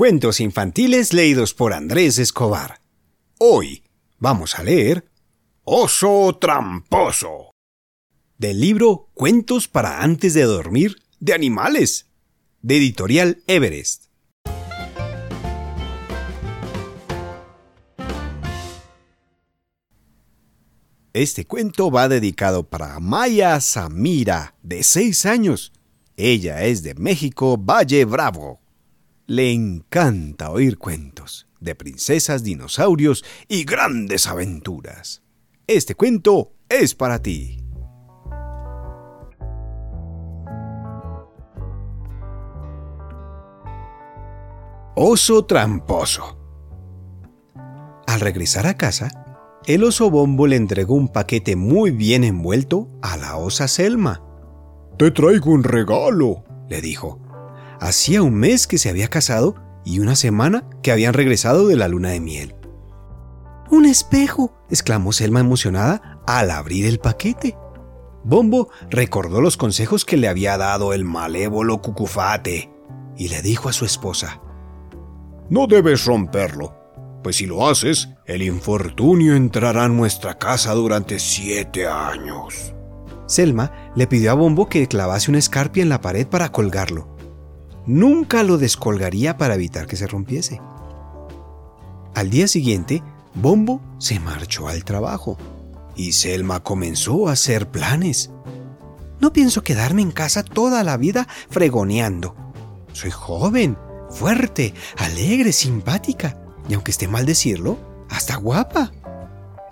Cuentos infantiles leídos por Andrés Escobar. Hoy vamos a leer Oso Tramposo. Del libro Cuentos para antes de dormir de animales. De editorial Everest. Este cuento va dedicado para Maya Samira, de 6 años. Ella es de México, Valle Bravo. Le encanta oír cuentos de princesas, dinosaurios y grandes aventuras. Este cuento es para ti. Oso tramposo. Al regresar a casa, el oso Bombo le entregó un paquete muy bien envuelto a la osa Selma. Te traigo un regalo, le dijo. Hacía un mes que se había casado y una semana que habían regresado de la luna de miel. ¡Un espejo! exclamó Selma emocionada al abrir el paquete. Bombo recordó los consejos que le había dado el malévolo Cucufate y le dijo a su esposa: No debes romperlo, pues si lo haces, el infortunio entrará en nuestra casa durante siete años. Selma le pidió a Bombo que clavase una escarpia en la pared para colgarlo nunca lo descolgaría para evitar que se rompiese. Al día siguiente, Bombo se marchó al trabajo y Selma comenzó a hacer planes. No pienso quedarme en casa toda la vida fregoneando. Soy joven, fuerte, alegre, simpática y aunque esté mal decirlo, hasta guapa.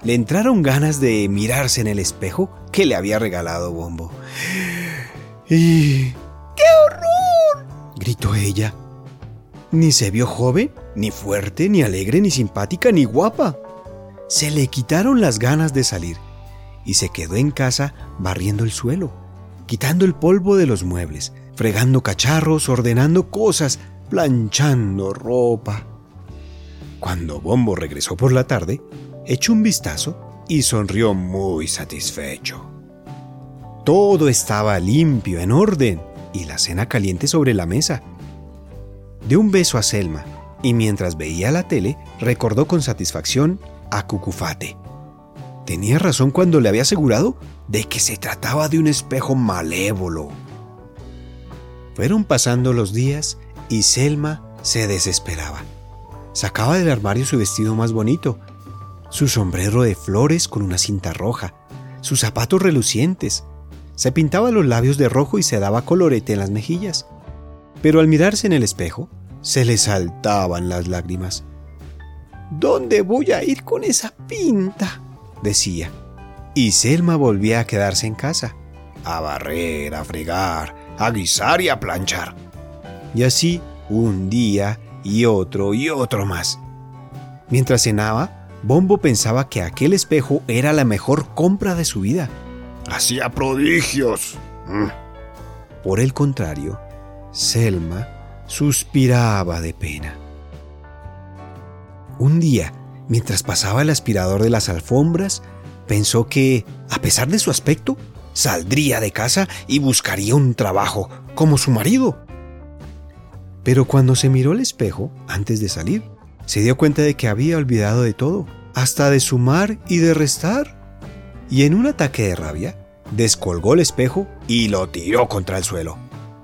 Le entraron ganas de mirarse en el espejo que le había regalado Bombo. Y gritó ella. Ni se vio joven, ni fuerte, ni alegre, ni simpática, ni guapa. Se le quitaron las ganas de salir y se quedó en casa barriendo el suelo, quitando el polvo de los muebles, fregando cacharros, ordenando cosas, planchando ropa. Cuando Bombo regresó por la tarde, echó un vistazo y sonrió muy satisfecho. Todo estaba limpio, en orden, y la cena caliente sobre la mesa. Dio un beso a Selma y mientras veía la tele recordó con satisfacción a Cucufate. Tenía razón cuando le había asegurado de que se trataba de un espejo malévolo. Fueron pasando los días y Selma se desesperaba. Sacaba del armario su vestido más bonito, su sombrero de flores con una cinta roja, sus zapatos relucientes, se pintaba los labios de rojo y se daba colorete en las mejillas. Pero al mirarse en el espejo, se le saltaban las lágrimas. ¿Dónde voy a ir con esa pinta? decía. Y Selma volvía a quedarse en casa, a barrer, a fregar, a guisar y a planchar. Y así un día y otro y otro más. Mientras cenaba, Bombo pensaba que aquel espejo era la mejor compra de su vida hacía prodigios. Mm. Por el contrario, Selma suspiraba de pena. Un día, mientras pasaba el aspirador de las alfombras, pensó que, a pesar de su aspecto, saldría de casa y buscaría un trabajo, como su marido. Pero cuando se miró al espejo, antes de salir, se dio cuenta de que había olvidado de todo, hasta de sumar y de restar y en un ataque de rabia, descolgó el espejo y lo tiró contra el suelo.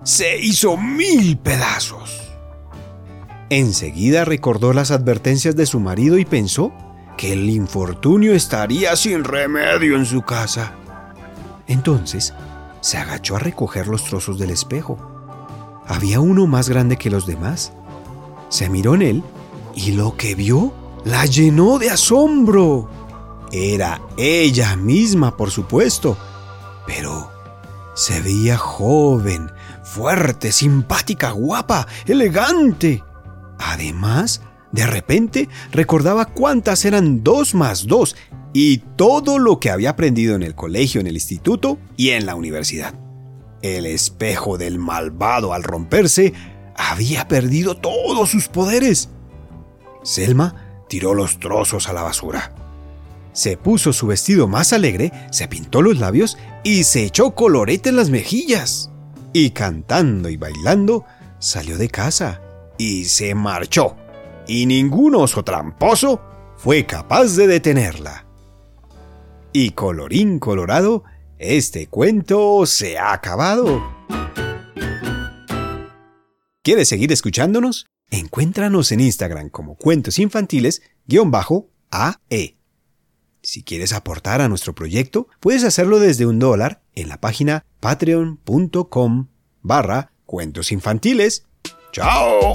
Se hizo mil pedazos. Enseguida recordó las advertencias de su marido y pensó que el infortunio estaría sin remedio en su casa. Entonces se agachó a recoger los trozos del espejo. Había uno más grande que los demás. Se miró en él y lo que vio la llenó de asombro. Era ella misma, por supuesto, pero se veía joven, fuerte, simpática, guapa, elegante. Además, de repente recordaba cuántas eran dos más dos y todo lo que había aprendido en el colegio, en el instituto y en la universidad. El espejo del malvado al romperse había perdido todos sus poderes. Selma tiró los trozos a la basura. Se puso su vestido más alegre, se pintó los labios y se echó colorete en las mejillas. Y cantando y bailando, salió de casa, y se marchó. Y ningún oso tramposo fue capaz de detenerla. Y colorín colorado, este cuento se ha acabado. ¿Quieres seguir escuchándonos? Encuéntranos en Instagram como Cuentos Infantiles-AE. Si quieres aportar a nuestro proyecto, puedes hacerlo desde un dólar en la página patreon.com barra cuentos infantiles. ¡Chao!